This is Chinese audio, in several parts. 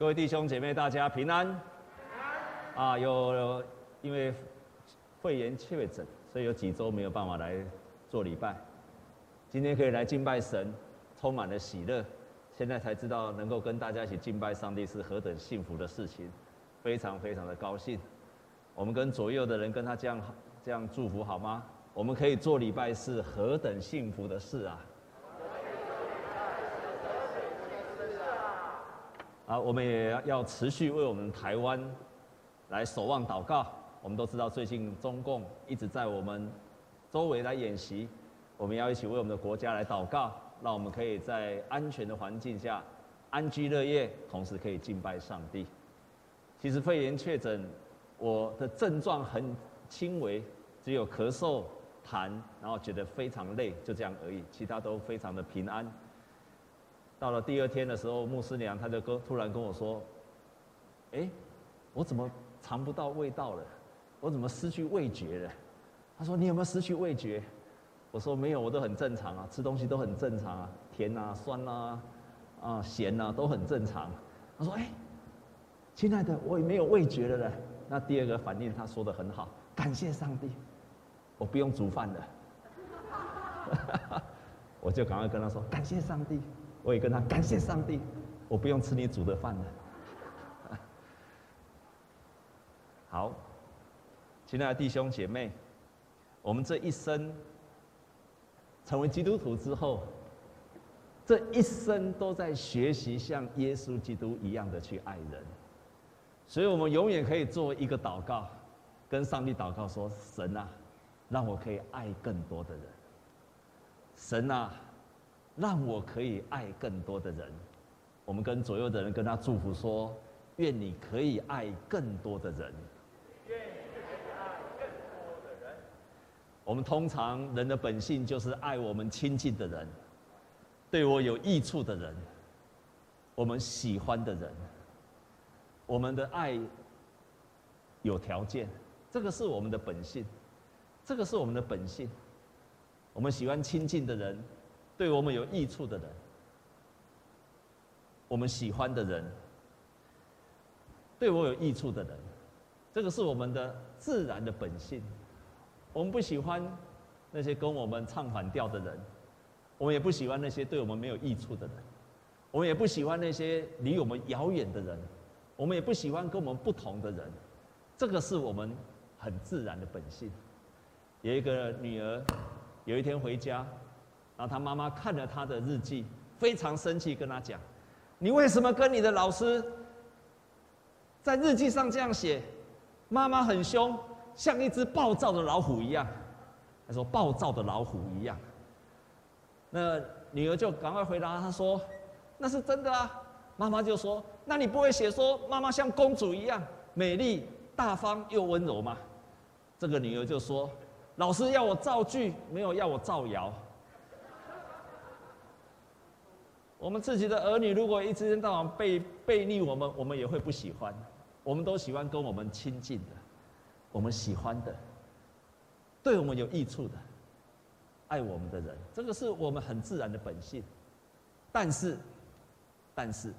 各位弟兄姐妹，大家平安。啊，有因为肺炎确诊，所以有几周没有办法来做礼拜。今天可以来敬拜神，充满了喜乐。现在才知道能够跟大家一起敬拜上帝是何等幸福的事情，非常非常的高兴。我们跟左右的人跟他这样这样祝福好吗？我们可以做礼拜是何等幸福的事啊！啊，我们也要持续为我们台湾来守望祷告。我们都知道，最近中共一直在我们周围来演习，我们要一起为我们的国家来祷告，让我们可以在安全的环境下安居乐业，同时可以敬拜上帝。其实肺炎确诊，我的症状很轻微，只有咳嗽、痰，然后觉得非常累，就这样而已，其他都非常的平安。到了第二天的时候，牧师娘她就跟突然跟我说：“哎，我怎么尝不到味道了？我怎么失去味觉了？”她说：“你有没有失去味觉？”我说：“没有，我都很正常啊，吃东西都很正常啊，甜啊、酸啊、啊咸啊都很正常。”她说：“哎，亲爱的，我也没有味觉了嘞。”那第二个反应，她说得很好，感谢上帝，我不用煮饭了。我就赶快跟他说：“感谢上帝。”我也跟他感谢上帝，我不用吃你煮的饭了。好，亲爱的弟兄姐妹，我们这一生成为基督徒之后，这一生都在学习像耶稣基督一样的去爱人，所以我们永远可以做一个祷告，跟上帝祷告说：“神啊，让我可以爱更多的人。”神啊。让我可以爱更多的人。我们跟左右的人跟他祝福说：愿你可以爱更多的人。愿你可以爱更多的人。我们通常人的本性就是爱我们亲近的人，对我有益处的人，我们喜欢的人。我们的爱有条件，这个是我们的本性，这个是我们的本性。我们喜欢亲近的人。对我们有益处的人，我们喜欢的人，对我有益处的人，这个是我们的自然的本性。我们不喜欢那些跟我们唱反调的人，我们也不喜欢那些对我们没有益处的人，我们也不喜欢那些离我们遥远的人，我们也不喜欢跟我们不同的人。这个是我们很自然的本性。有一个女儿，有一天回家。然后他妈妈看了他的日记，非常生气，跟他讲：“你为什么跟你的老师在日记上这样写？妈妈很凶，像一只暴躁的老虎一样。”他说：“暴躁的老虎一样。”那女儿就赶快回答他说：“那是真的啊。”妈妈就说：“那你不会写说妈妈像公主一样美丽、大方又温柔吗？”这个女儿就说：“老师要我造句，没有要我造谣。”我们自己的儿女如果一天到晚背背逆我们，我们也会不喜欢。我们都喜欢跟我们亲近的，我们喜欢的，对我们有益处的，爱我们的人，这个是我们很自然的本性。但是，但是，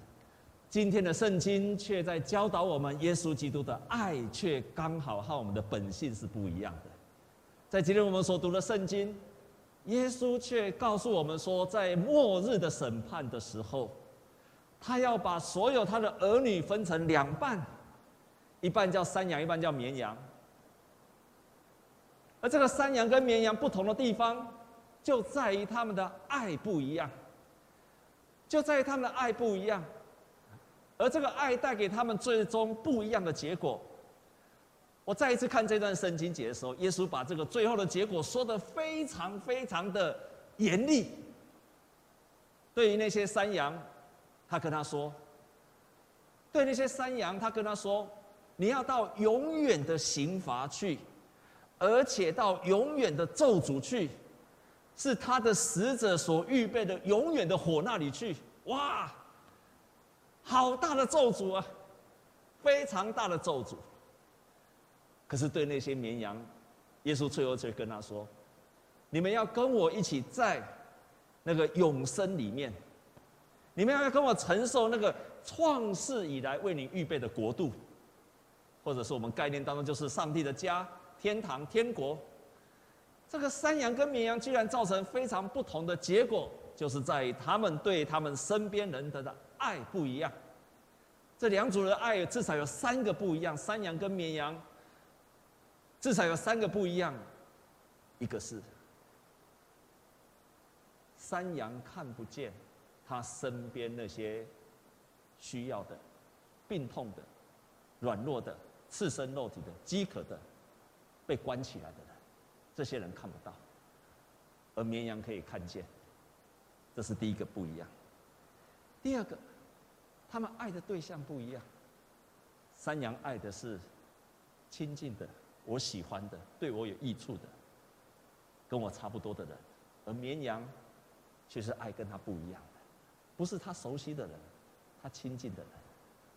今天的圣经却在教导我们，耶稣基督的爱却刚好和我们的本性是不一样的。在今天我们所读的圣经。耶稣却告诉我们说，在末日的审判的时候，他要把所有他的儿女分成两半，一半叫山羊，一半叫绵羊。而这个山羊跟绵羊不同的地方，就在于他们的爱不一样，就在于他们的爱不一样，而这个爱带给他们最终不一样的结果。我再一次看这段圣经节的时候，耶稣把这个最后的结果说的非常非常的严厉。对于那些山羊，他跟他说：“对那些山羊，他跟他说，你要到永远的刑罚去，而且到永远的咒诅去，是他的使者所预备的永远的火那里去。”哇，好大的咒诅啊！非常大的咒诅。可是对那些绵羊，耶稣最后却跟他说：“你们要跟我一起在那个永生里面，你们要跟我承受那个创世以来为你预备的国度，或者是我们概念当中就是上帝的家、天堂、天国。这个山羊跟绵羊居然造成非常不同的结果，就是在于他们对他们身边人的爱不一样。这两组的爱至少有三个不一样，山羊跟绵羊至少有三个不一样，一个是。山羊看不见他身边那些需要的、病痛的、软弱的、赤身肉体的、饥渴的、被关起来的人，这些人看不到，而绵羊可以看见。这是第一个不一样。第二个，他们爱的对象不一样。山羊爱的是亲近的、我喜欢的、对我有益处的、跟我差不多的人，而绵羊。却是爱跟他不一样的，不是他熟悉的人，他亲近的人，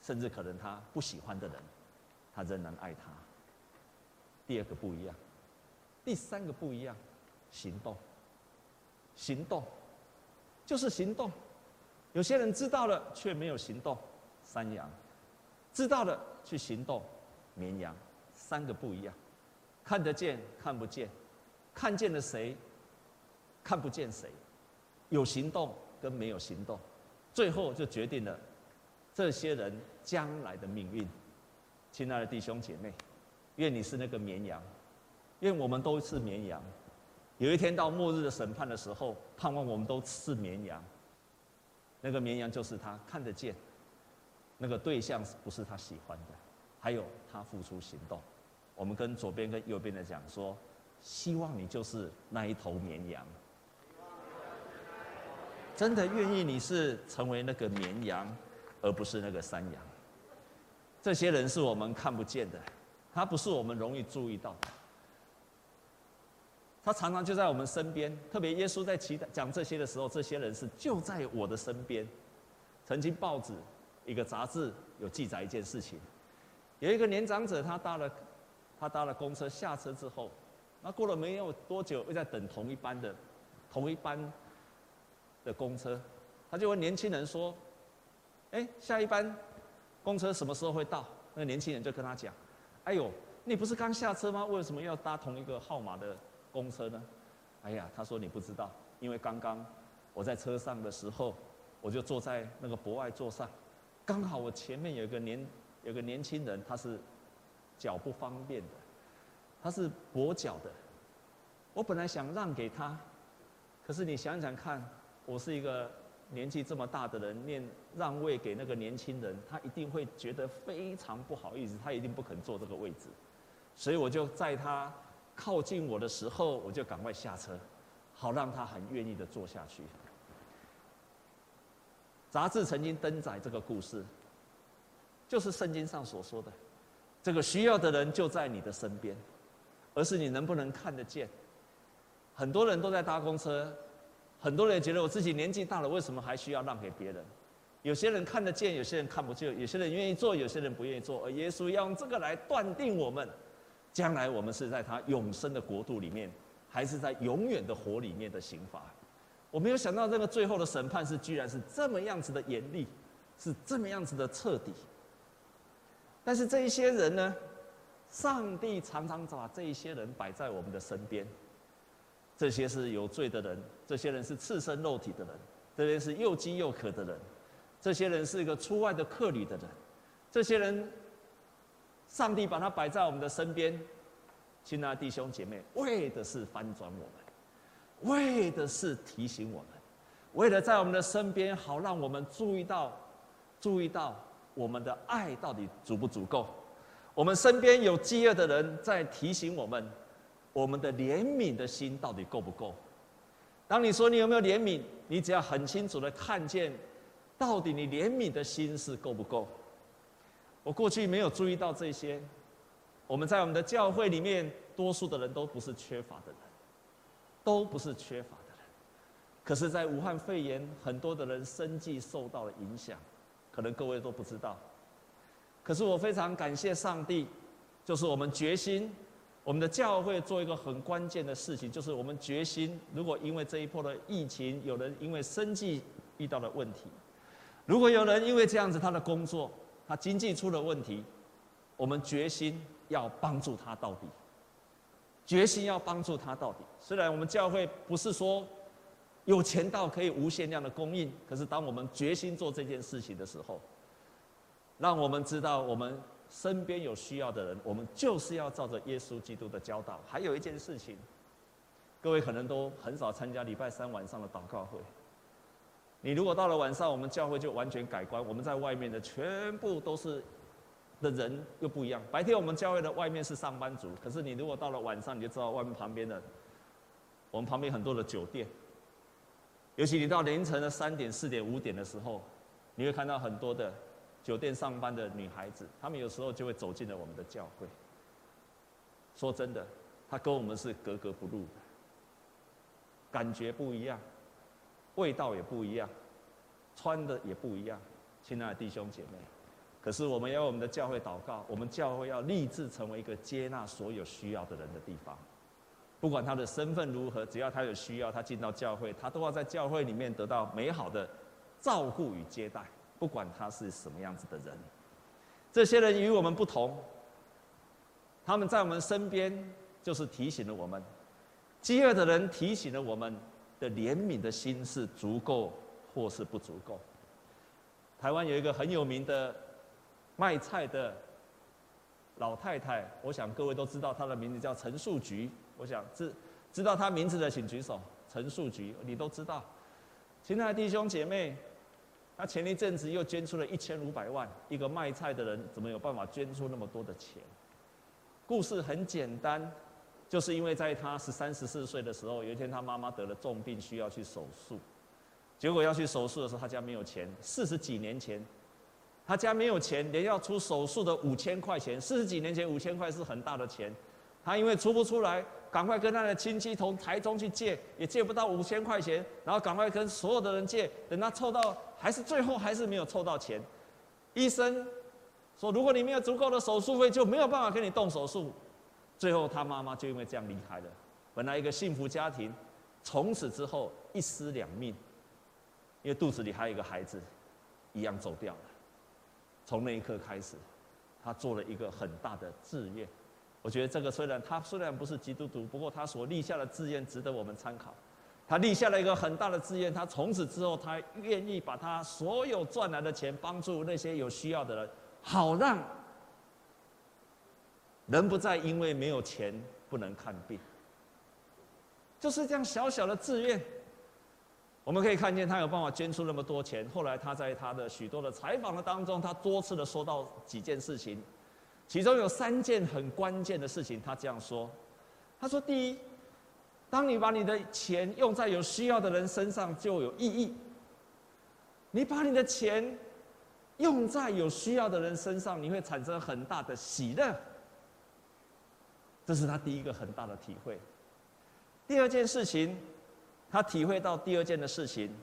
甚至可能他不喜欢的人，他仍然爱他。第二个不一样，第三个不一样，行动。行动，就是行动。有些人知道了却没有行动，山羊；知道了去行动，绵羊。三个不一样，看得见看不见，看见了谁，看不见谁。有行动跟没有行动，最后就决定了这些人将来的命运。亲爱的弟兄姐妹，愿你是那个绵羊，愿我们都是绵羊。有一天到末日的审判的时候，盼望我们都是绵羊。那个绵羊就是他看得见，那个对象不是他喜欢的，还有他付出行动。我们跟左边跟右边的讲说，希望你就是那一头绵羊。真的愿意你是成为那个绵羊，而不是那个山羊。这些人是我们看不见的，他不是我们容易注意到的。他常常就在我们身边，特别耶稣在祈祷讲这些的时候，这些人是就在我的身边。曾经报纸一个杂志有记载一件事情，有一个年长者，他到了他搭了公车下车之后，那过了没有多久，又在等同一班的同一班。的公车，他就问年轻人说：“哎，下一班公车什么时候会到？”那个年轻人就跟他讲：“哎呦，你不是刚下车吗？为什么要搭同一个号码的公车呢？”哎呀，他说：“你不知道，因为刚刚我在车上的时候，我就坐在那个博爱座上，刚好我前面有一个年有个年轻人，他是脚不方便的，他是跛脚的，我本来想让给他，可是你想想看。”我是一个年纪这么大的人，念让位给那个年轻人，他一定会觉得非常不好意思，他一定不肯坐这个位置，所以我就在他靠近我的时候，我就赶快下车，好让他很愿意的坐下去。杂志曾经登载这个故事，就是圣经上所说的，这个需要的人就在你的身边，而是你能不能看得见？很多人都在搭公车。很多人觉得我自己年纪大了，为什么还需要让给别人？有些人看得见，有些人看不见；有些人愿意做，有些人不愿意做。而耶稣要用这个来断定我们，将来我们是在他永生的国度里面，还是在永远的火里面的刑罚。我没有想到这个最后的审判是居然是这么样子的严厉，是这么样子的彻底。但是这一些人呢，上帝常常把这一些人摆在我们的身边。这些是有罪的人，这些人是赤身肉体的人，这些是又饥又渴的人，这些人是一个出外的客旅的人，这些人，上帝把他摆在我们的身边，亲爱的弟兄姐妹，为的是翻转我们，为的是提醒我们，为了在我们的身边，好让我们注意到，注意到我们的爱到底足不足够，我们身边有饥饿的人在提醒我们。我们的怜悯的心到底够不够？当你说你有没有怜悯，你只要很清楚的看见，到底你怜悯的心是够不够？我过去没有注意到这些。我们在我们的教会里面，多数的人都不是缺乏的人，都不是缺乏的人。可是，在武汉肺炎，很多的人生计受到了影响，可能各位都不知道。可是我非常感谢上帝，就是我们决心。我们的教会做一个很关键的事情，就是我们决心，如果因为这一波的疫情，有人因为生计遇到了问题，如果有人因为这样子，他的工作、他经济出了问题，我们决心要帮助他到底，决心要帮助他到底。虽然我们教会不是说有钱到可以无限量的供应，可是当我们决心做这件事情的时候，让我们知道我们身边有需要的人，我们就是要照着耶稣基督的教导。还有一件事情，各位可能都很少参加礼拜三晚上的祷告会。你如果到了晚上，我们教会就完全改观。我们在外面的全部都是的人又不一样。白天我们教会的外面是上班族，可是你如果到了晚上，你就知道外面旁边的，我们旁边很多的酒店。尤其你到凌晨的三点、四点、五点的时候，你会看到很多的酒店上班的女孩子，她们有时候就会走进了我们的教会。说真的，她跟我们是格格不入的，感觉不一样。味道也不一样，穿的也不一样，亲爱的弟兄姐妹，可是我们要我们的教会祷告，我们教会要立志成为一个接纳所有需要的人的地方。不管他的身份如何，只要他有需要，他进到教会，他都要在教会里面得到美好的照顾与接待。不管他是什么样子的人，这些人与我们不同，他们在我们身边，就是提醒了我们，饥饿的人提醒了我们。的怜悯的心是足够或是不足够？台湾有一个很有名的卖菜的老太太，我想各位都知道她的名字叫陈树菊。我想知知道他名字的请举手。陈树菊，你都知道。亲爱的弟兄姐妹，他前一阵子又捐出了一千五百万。一个卖菜的人怎么有办法捐出那么多的钱？故事很简单。就是因为在他十三、十四岁的时候，有一天他妈妈得了重病，需要去手术。结果要去手术的时候，他家没有钱。四十几年前，他家没有钱，连要出手术的五千块钱。四十几年前，五千块是很大的钱。他因为出不出来，赶快跟他的亲戚从台中去借，也借不到五千块钱，然后赶快跟所有的人借。等他凑到，还是最后还是没有凑到钱。医生说，如果你没有足够的手术费，就没有办法给你动手术。最后，他妈妈就因为这样离开了。本来一个幸福家庭，从此之后一尸两命，因为肚子里还有一个孩子，一样走掉了。从那一刻开始，他做了一个很大的志愿。我觉得这个虽然他虽然不是基督徒，不过他所立下的志愿值得我们参考。他立下了一个很大的志愿，他从此之后，他愿意把他所有赚来的钱帮助那些有需要的人，好让。人不再因为没有钱不能看病，就是这样小小的志愿。我们可以看见他有办法捐出那么多钱。后来他在他的许多的采访的当中，他多次的说到几件事情，其中有三件很关键的事情。他这样说：他说，第一，当你把你的钱用在有需要的人身上，就有意义。你把你的钱用在有需要的人身上，你会产生很大的喜乐。这是他第一个很大的体会。第二件事情，他体会到第二件的事情，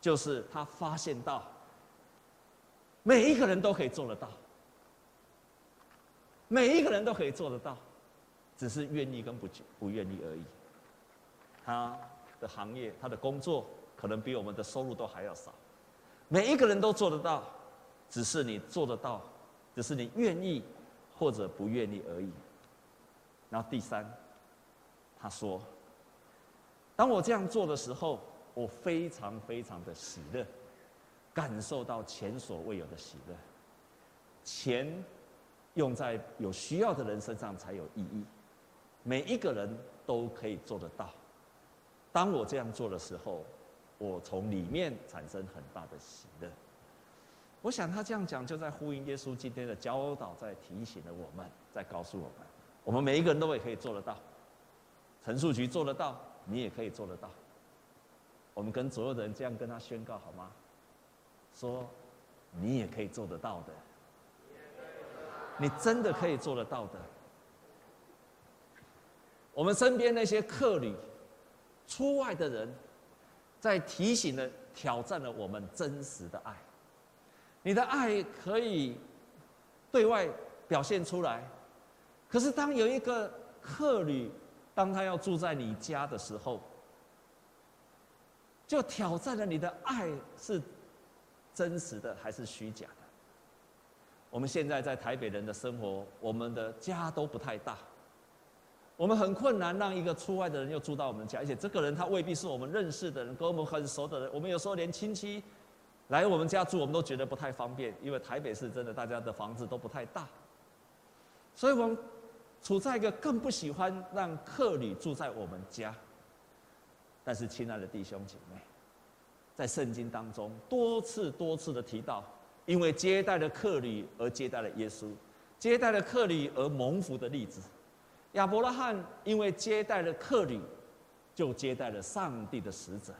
就是他发现到，每一个人都可以做得到，每一个人都可以做得到，只是愿意跟不不愿意而已。他的行业，他的工作，可能比我们的收入都还要少，每一个人都做得到，只是你做得到，只是你愿意或者不愿意而已。然后第三，他说：“当我这样做的时候，我非常非常的喜乐，感受到前所未有的喜乐。钱用在有需要的人身上才有意义，每一个人都可以做得到。当我这样做的时候，我从里面产生很大的喜乐。我想他这样讲，就在呼应耶稣今天的教导，在提醒了我们，在告诉我们。”我们每一个人都也可以做得到，陈树菊做得到，你也可以做得到。我们跟所有的人这样跟他宣告好吗？说，你也可以做得到的，你真的可以做得到的。我们身边那些客旅、出外的人，在提醒了、挑战了我们真实的爱。你的爱可以对外表现出来。可是，当有一个客旅，当他要住在你家的时候，就挑战了你的爱是真实的还是虚假。我们现在在台北人的生活，我们的家都不太大，我们很困难让一个出外的人又住到我们家，而且这个人他未必是我们认识的人，跟我们很熟的人。我们有时候连亲戚来我们家住，我们都觉得不太方便，因为台北市真的大家的房子都不太大，所以我们处在一个更不喜欢让客旅住在我们家。但是，亲爱的弟兄姐妹，在圣经当中多次多次的提到。因为接待了客旅而接待了耶稣，接待了客旅而蒙福的例子。亚伯拉罕因为接待了客旅，就接待了上帝的使者，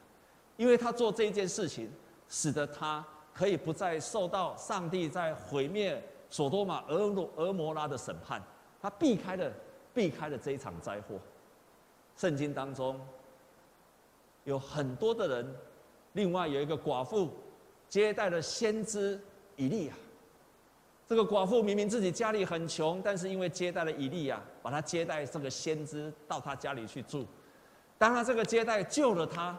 因为他做这件事情，使得他可以不再受到上帝在毁灭所多玛、俄罗、俄摩拉的审判，他避开了避开了这一场灾祸。圣经当中有很多的人，另外有一个寡妇接待了先知。以利亚，这个寡妇明明自己家里很穷，但是因为接待了以利亚，把他接待这个先知到他家里去住。当他这个接待救了他，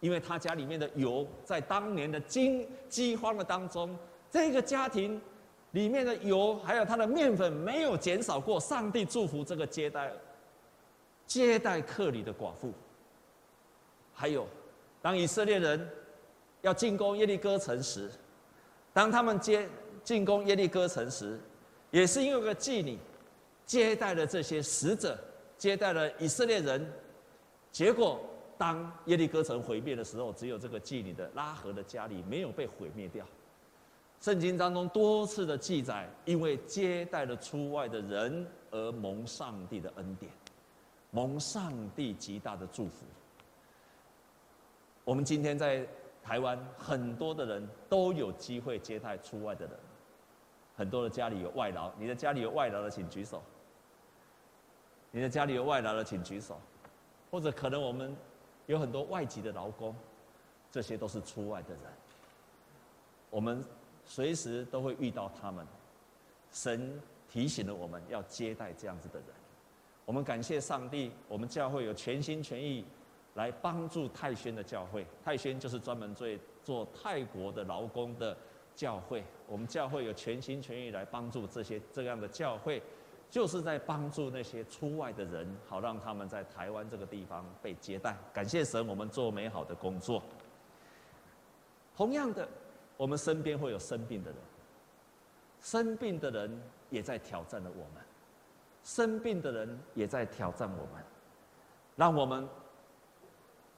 因为他家里面的油在当年的经饥荒的当中，这个家庭里面的油还有他的面粉没有减少过。上帝祝福这个接待接待客旅的寡妇。还有，当以色列人要进攻耶利哥城时。当他们接进攻耶利哥城时，也是因为个妓女接待了这些使者，接待了以色列人。结果当耶利哥城毁灭的时候，只有这个妓女的拉合的家里没有被毁灭掉。圣经当中多次的记载，因为接待了出外的人而蒙上帝的恩典，蒙上帝极大的祝福。我们今天在。台湾很多的人都有机会接待出外的人，很多的家里有外劳，你的家里有外劳的请举手。你的家里有外劳的请举手，或者可能我们有很多外籍的劳工，这些都是出外的人。我们随时都会遇到他们，神提醒了我们要接待这样子的人。我们感谢上帝，我们教会有全心全意。来帮助泰宣的教会，泰宣就是专门做做泰国的劳工的教会。我们教会有全心全意来帮助这些这样的教会，就是在帮助那些出外的人，好让他们在台湾这个地方被接待。感谢神，我们做美好的工作。同样的，我们身边会有生病的人，生病的人也在挑战了我们，生病的人也在挑战我们，让我们。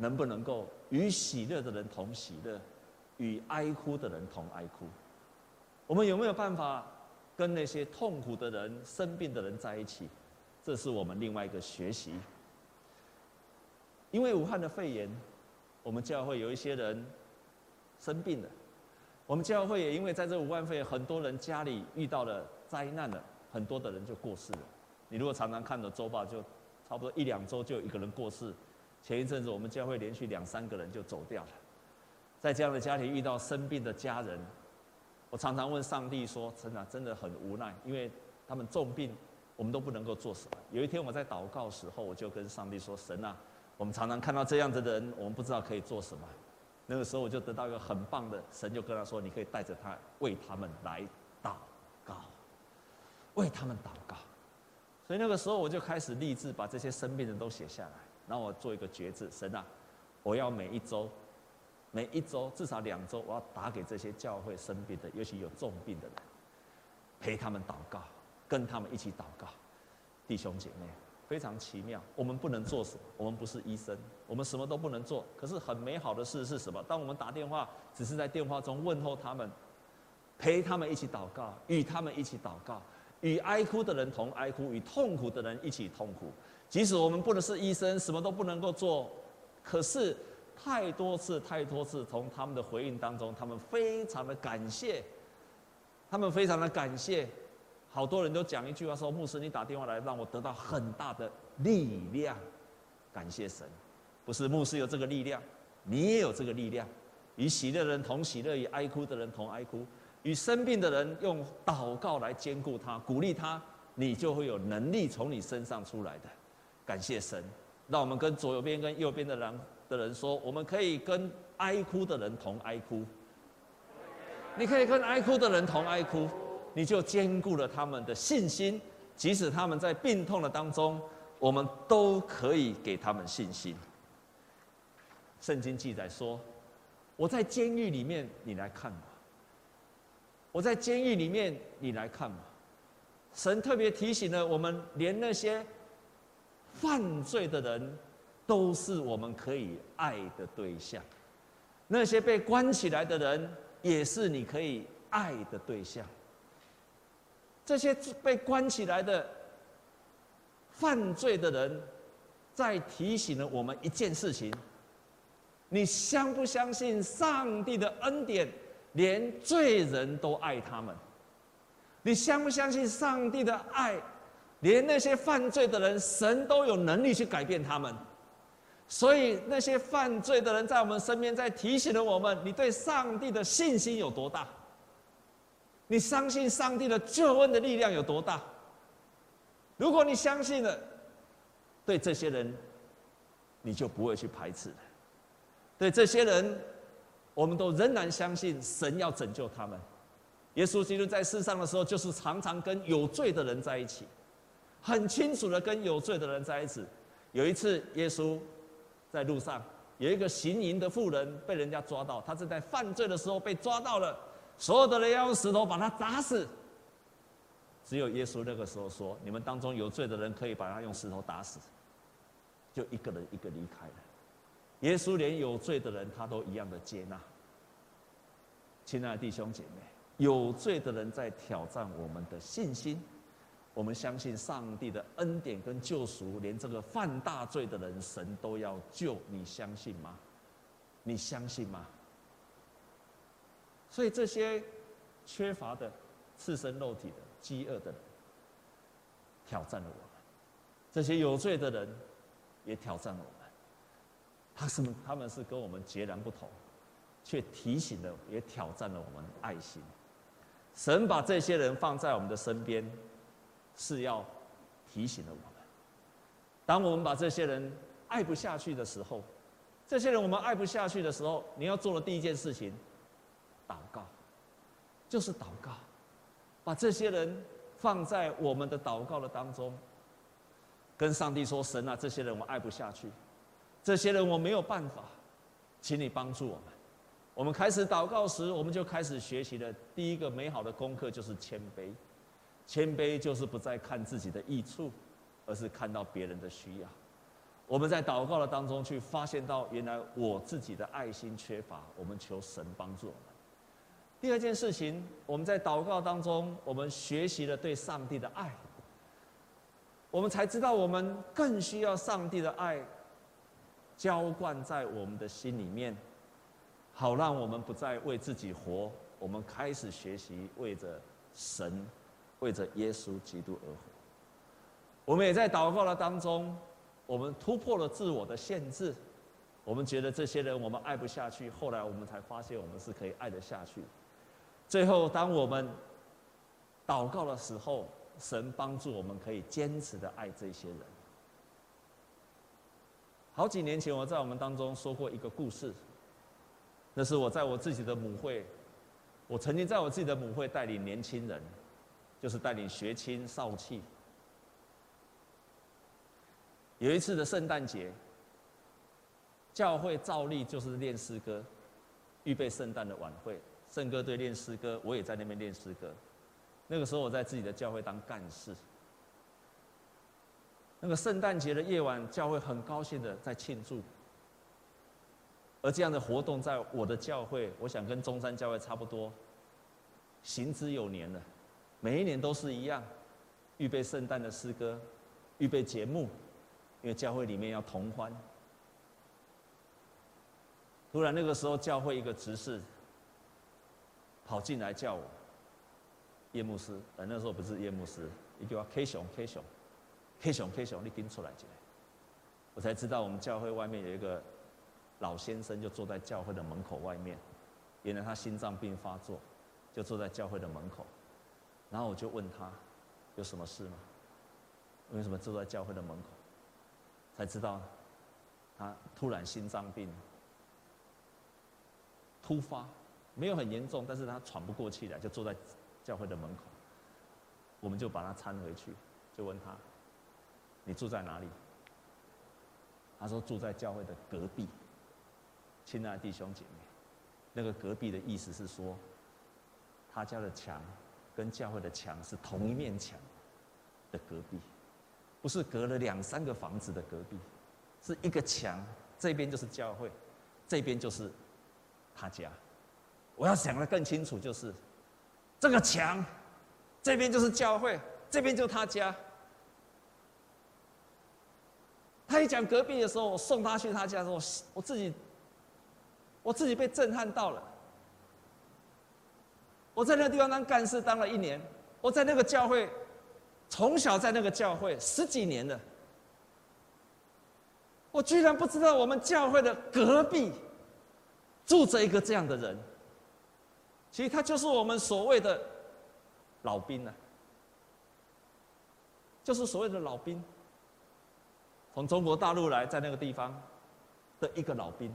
能不能够与喜乐的人同喜乐，与哀哭的人同哀哭？我们有没有办法跟那些痛苦的人、生病的人在一起？这是我们另外一个学习。因为武汉的肺炎，我们教会有一些人生病了。我们教会也因为在这武汉肺炎，很多人家里遇到了灾难了，很多的人就过世了。你如果常常看的周报，就差不多一两周就有一个人过世。前一阵子，我们教会连续两三个人就走掉了。在这样的家庭遇到生病的家人，我常常问上帝说：“真的，真的很无奈，因为他们重病，我们都不能够做什么。”有一天我在祷告时候，我就跟上帝说：“神啊，我们常常看到这样子的人，我们不知道可以做什么。”那个时候我就得到一个很棒的，神就跟他说：“你可以带着他为他们来祷告，为他们祷告。”所以那个时候我就开始立志把这些生病的都写下来。让我做一个决志，神啊，我要每一周，每一周至少两周，我要打给这些教会生病的，尤其有重病的人，陪他们祷告，跟他们一起祷告。弟兄姐妹，非常奇妙。我们不能做什么？我们不是医生，我们什么都不能做。可是很美好的事是什么？当我们打电话，只是在电话中问候他们，陪他们一起祷告，与他们一起祷告，与哀哭的人同哀哭，与痛苦的人一起痛苦。即使我们不能是医生，什么都不能够做，可是太多次、太多次，从他们的回应当中，他们非常的感谢，他们非常的感谢。好多人都讲一句话说：“牧师，你打电话来，让我得到很大的力量。”感谢神，不是牧师有这个力量，你也有这个力量。与喜乐的人同喜乐，与哀哭的人同哀哭，与生病的人用祷告来坚固他、鼓励他，你就会有能力从你身上出来的。感谢神，让我们跟左右边跟右边的人的人说，我们可以跟哀哭的人同哀哭，你可以跟哀哭的人同哀哭，你就坚固了他们的信心。即使他们在病痛的当中，我们都可以给他们信心。圣经记载说：“我在监狱里面，你来看我；我在监狱里面，你来看我。”神特别提醒了我们，连那些犯罪的人，都是我们可以爱的对象。那些被关起来的人，也是你可以爱的对象。这些被关起来的犯罪的人，在提醒了我们一件事情：你相不相信上帝的恩典，连罪人都爱他们？你相不相信上帝的爱，连那些犯罪的人，神都有能力去改变他们？所以那些犯罪的人在我们身边，在提醒了我们：你对上帝的信心有多大？你相信上帝的救恩的力量有多大？如果你相信了，对这些人，你就不会去排斥。对这些人，我们都仍然相信神要拯救他们。耶稣基督在世上的时候，就是常常跟有罪的人在一起，很清楚的跟有罪的人在一起。有一次，耶稣。在路上有一个行淫的妇人被人家抓到，他正在犯罪的时候被抓到了，所有的人要用石头把他砸死。只有耶稣那个时候说：“你们当中有罪的人可以把他用石头打死。”就一个人一个离开了。耶稣连有罪的人他都一样的接纳。亲爱的弟兄姐妹，有罪的人在挑战我们的信心。我们相信上帝的恩典跟救赎，连这个犯大罪的人，神都要救。你相信吗？你相信吗？所以这些缺乏的、赤身肉体的、饥饿的人，挑战了我们；这些有罪的人，也挑战了我们。他是他们是跟我们截然不同，却提醒了，也挑战了我们爱心。神把这些人放在我们的身边。是要提醒了我们，当我们把这些人爱不下去的时候，这些人我们爱不下去的时候，你要做的第一件事情，祷告，就是祷告，把这些人放在我们的祷告的当中，跟上帝说：“神啊，这些人我爱不下去，这些人我没有办法，请你帮助我们。”我们开始祷告时，我们就开始学习的第一个美好的功课就是谦卑。谦卑就是不再看自己的益处，而是看到别人的需要。我们在祷告的当中去发现到，原来我自己的爱心缺乏，我们求神帮助我们。第二件事情，我们在祷告当中，我们学习了对上帝的爱，我们才知道我们更需要上帝的爱浇灌在我们的心里面，好让我们不再为自己活，我们开始学习为着神。为着耶稣基督而活，我们也在祷告的当中，我们突破了自我的限制。我们觉得这些人我们爱不下去，后来我们才发现我们是可以爱得下去。最后，当我们祷告的时候，神帮助我们可以坚持的爱这些人。好几年前，我在我们当中说过一个故事，那是我在我自己的母会，我曾经在我自己的母会带领年轻人。就是带领学青少契。有一次的圣诞节，教会照例就是练诗歌，预备圣诞的晚会。圣歌队练诗歌，我也在那边练诗歌。那个时候我在自己的教会当干事。那个圣诞节的夜晚，教会很高兴的在庆祝。而这样的活动在我的教会，我想跟中山教会差不多，行之有年了。每一年都是一样，预备圣诞的诗歌，预备节目，因为教会里面要同欢。突然那个时候，教会一个执事跑进来叫我叶牧师，呃，那时候不是叶牧师，一句话 K 熊 K 熊 K 熊 K 熊，你跟出来进来。我才知道我们教会外面有一个老先生，就坐在教会的门口外面，原来他心脏病发作，就坐在教会的门口。然后我就问他，有什么事吗？为什么坐在教会的门口？才知道，他突然心脏病突发，没有很严重，但是他喘不过气来，就坐在教会的门口。我们就把他搀回去，就问他：“你住在哪里？”他说：“住在教会的隔壁。”亲爱的弟兄姐妹，那个隔壁的意思是说，他家的墙跟教会的墙是同一面墙的隔壁，不是隔了两三个房子的隔壁，是一个墙，这边就是教会，这边就是他家。我要想的更清楚，就是这个墙，这边就是教会，这边就是他家。他一讲隔壁的时候，我送他去他家的时候，我自己，我自己被震撼到了。我在那个地方当干事当了一年，我在那个教会，从小在那个教会十几年了，我居然不知道我们教会的隔壁住着一个这样的人。其实他就是我们所谓的老兵呢，就是所谓的老兵，从中国大陆来，在那个地方的一个老兵，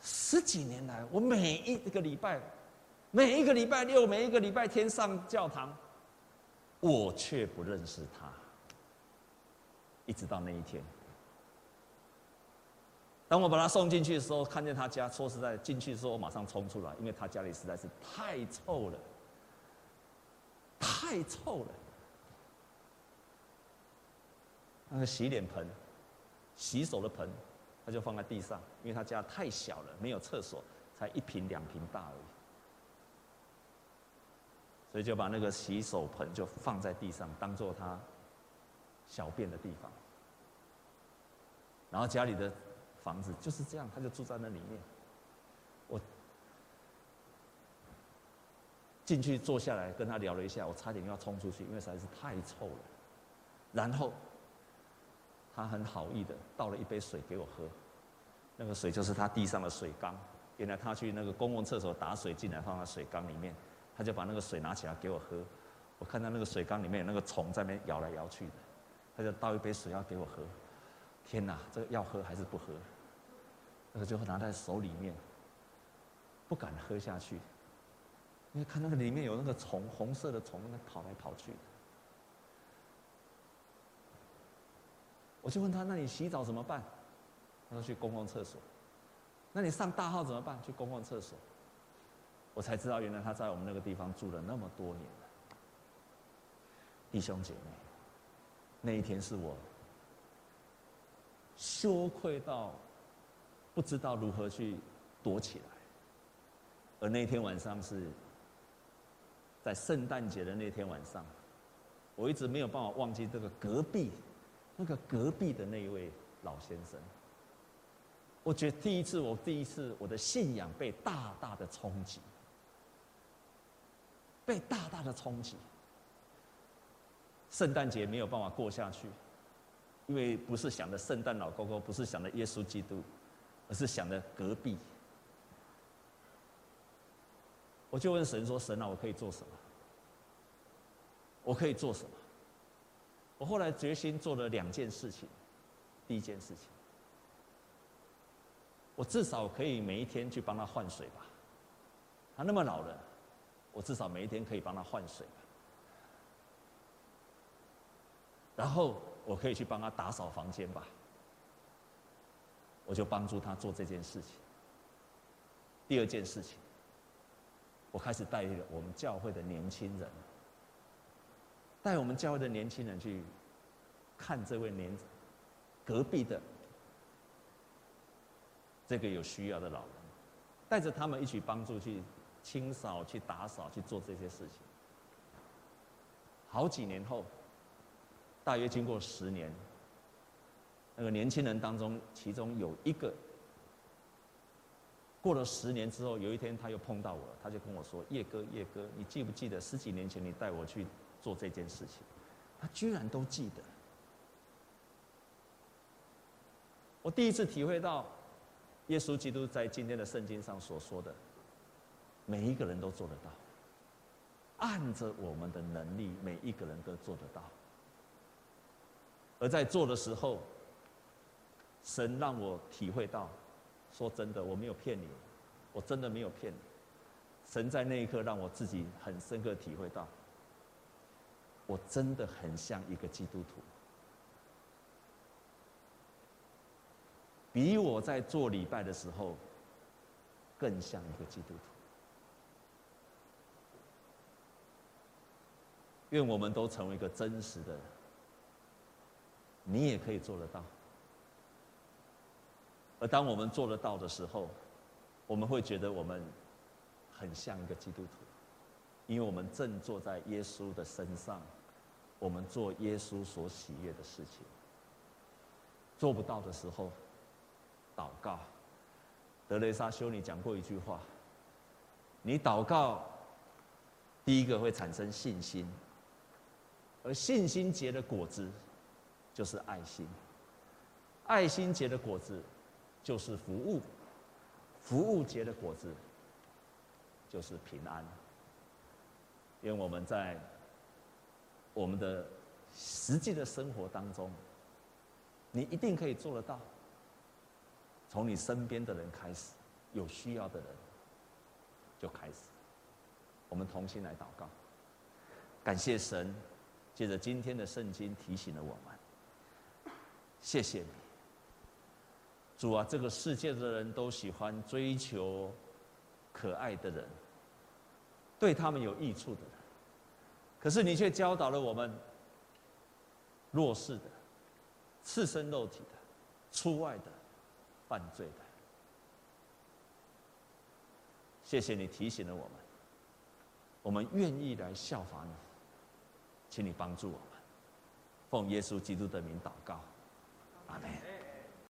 十几年来，我每一个礼拜，每一个礼拜六，每一个礼拜天上教堂，我却不认识他，一直到那一天。当我把他送进去的时候，看见他家，说实在，进去的时候我马上冲出来，因为他家里实在是太臭了，太臭了。那个洗脸盆、洗手的盆，他就放在地上，因为他家太小了，没有厕所，才一坪两坪大而已，所以就把那个洗手盆就放在地上，当做他小便的地方。然后家里的。房子就是这样，他就住在那里面。我进去坐下来跟他聊了一下，我差点要冲出去，因为实在是太臭了。然后他很好意的倒了一杯水给我喝，那个水就是他地上的水缸。原来他去那个公共厕所打水进来放在水缸里面，他就把那个水拿起来给我喝。我看到那个水缸里面有那个虫在那边摇来摇去的，他就倒一杯水要给我喝。天哪，这个要喝还是不喝？那个最后拿在手里面，不敢喝下去，因为看那个里面有那个虫，红色的虫在跑来跑去。我就问他：“那你洗澡怎么办？”他说：“去公共厕所。”那你上大号怎么办？去公共厕所。我才知道，原来他在我们那个地方住了那么多年了。弟兄姐妹，那一天是我羞愧到。不知道如何去躲起来，而那天晚上是在圣诞节的那天晚上，我一直没有办法忘记这个隔壁，那个隔壁的那一位老先生。我觉得第一次，我第一次我的信仰被大大的冲击，被大大的冲击。圣诞节没有办法过下去，因为不是想着圣诞老公公，不是想着耶稣基督。而是想着隔壁，我就问神说：“神啊，我可以做什么？我可以做什么？”我后来决心做了两件事情。第一件事情，我至少可以每一天去帮他换水吧。他那么老了，我至少每一天可以帮他换水吧。然后我可以去帮他打扫房间吧。我就帮助他做这件事情。第二件事情，我开始带领我们教会的年轻人，带我们教会的年轻人去看这位年隔壁的这个有需要的老人，带着他们一起帮助去清扫、去打扫、去做这些事情。好几年后，大约经过十年。那个年轻人当中，其中有一个过了十年之后，有一天他又碰到我，他就跟我说：“叶哥，叶哥，你记不记得十几年前你带我去做这件事情？”他居然都记得。我第一次体会到，耶稣基督在今天的圣经上所说的，每一个人都做得到，按着我们的能力，每一个人都做得到，而在做的时候。神让我体会到，说真的，我没有骗你，我真的没有骗你。神在那一刻让我自己很深刻体会到，我真的很像一个基督徒，比我在做礼拜的时候更像一个基督徒。愿我们都成为一个真实的，你也可以做得到。而当我们做得到的时候，我们会觉得我们。很像一个基督徒，因为我们正坐在耶稣的身上，我们做耶稣所喜悦的事情。做不到的时候，祷告。德雷莎修女讲过一句话：你祷告，第一个会产生信心，而信心结的果子就是爱心，爱心结的果子就是服务，服务结的果子。就是平安，因为我们在我们的实际的生活当中，你一定可以做得到。从你身边的人开始，有需要的人就开始。我们同心来祷告，感谢神，借着今天的圣经提醒了我们。谢谢你，主啊！这个世界的人都喜欢追求。可爱的人，对他们有益处的人，可是你却教导了我们弱势的、赤身肉体的、出外的、犯罪的。谢谢你提醒了我们，我们愿意来效法你，请你帮助我们，奉耶稣基督的名祷告，阿门。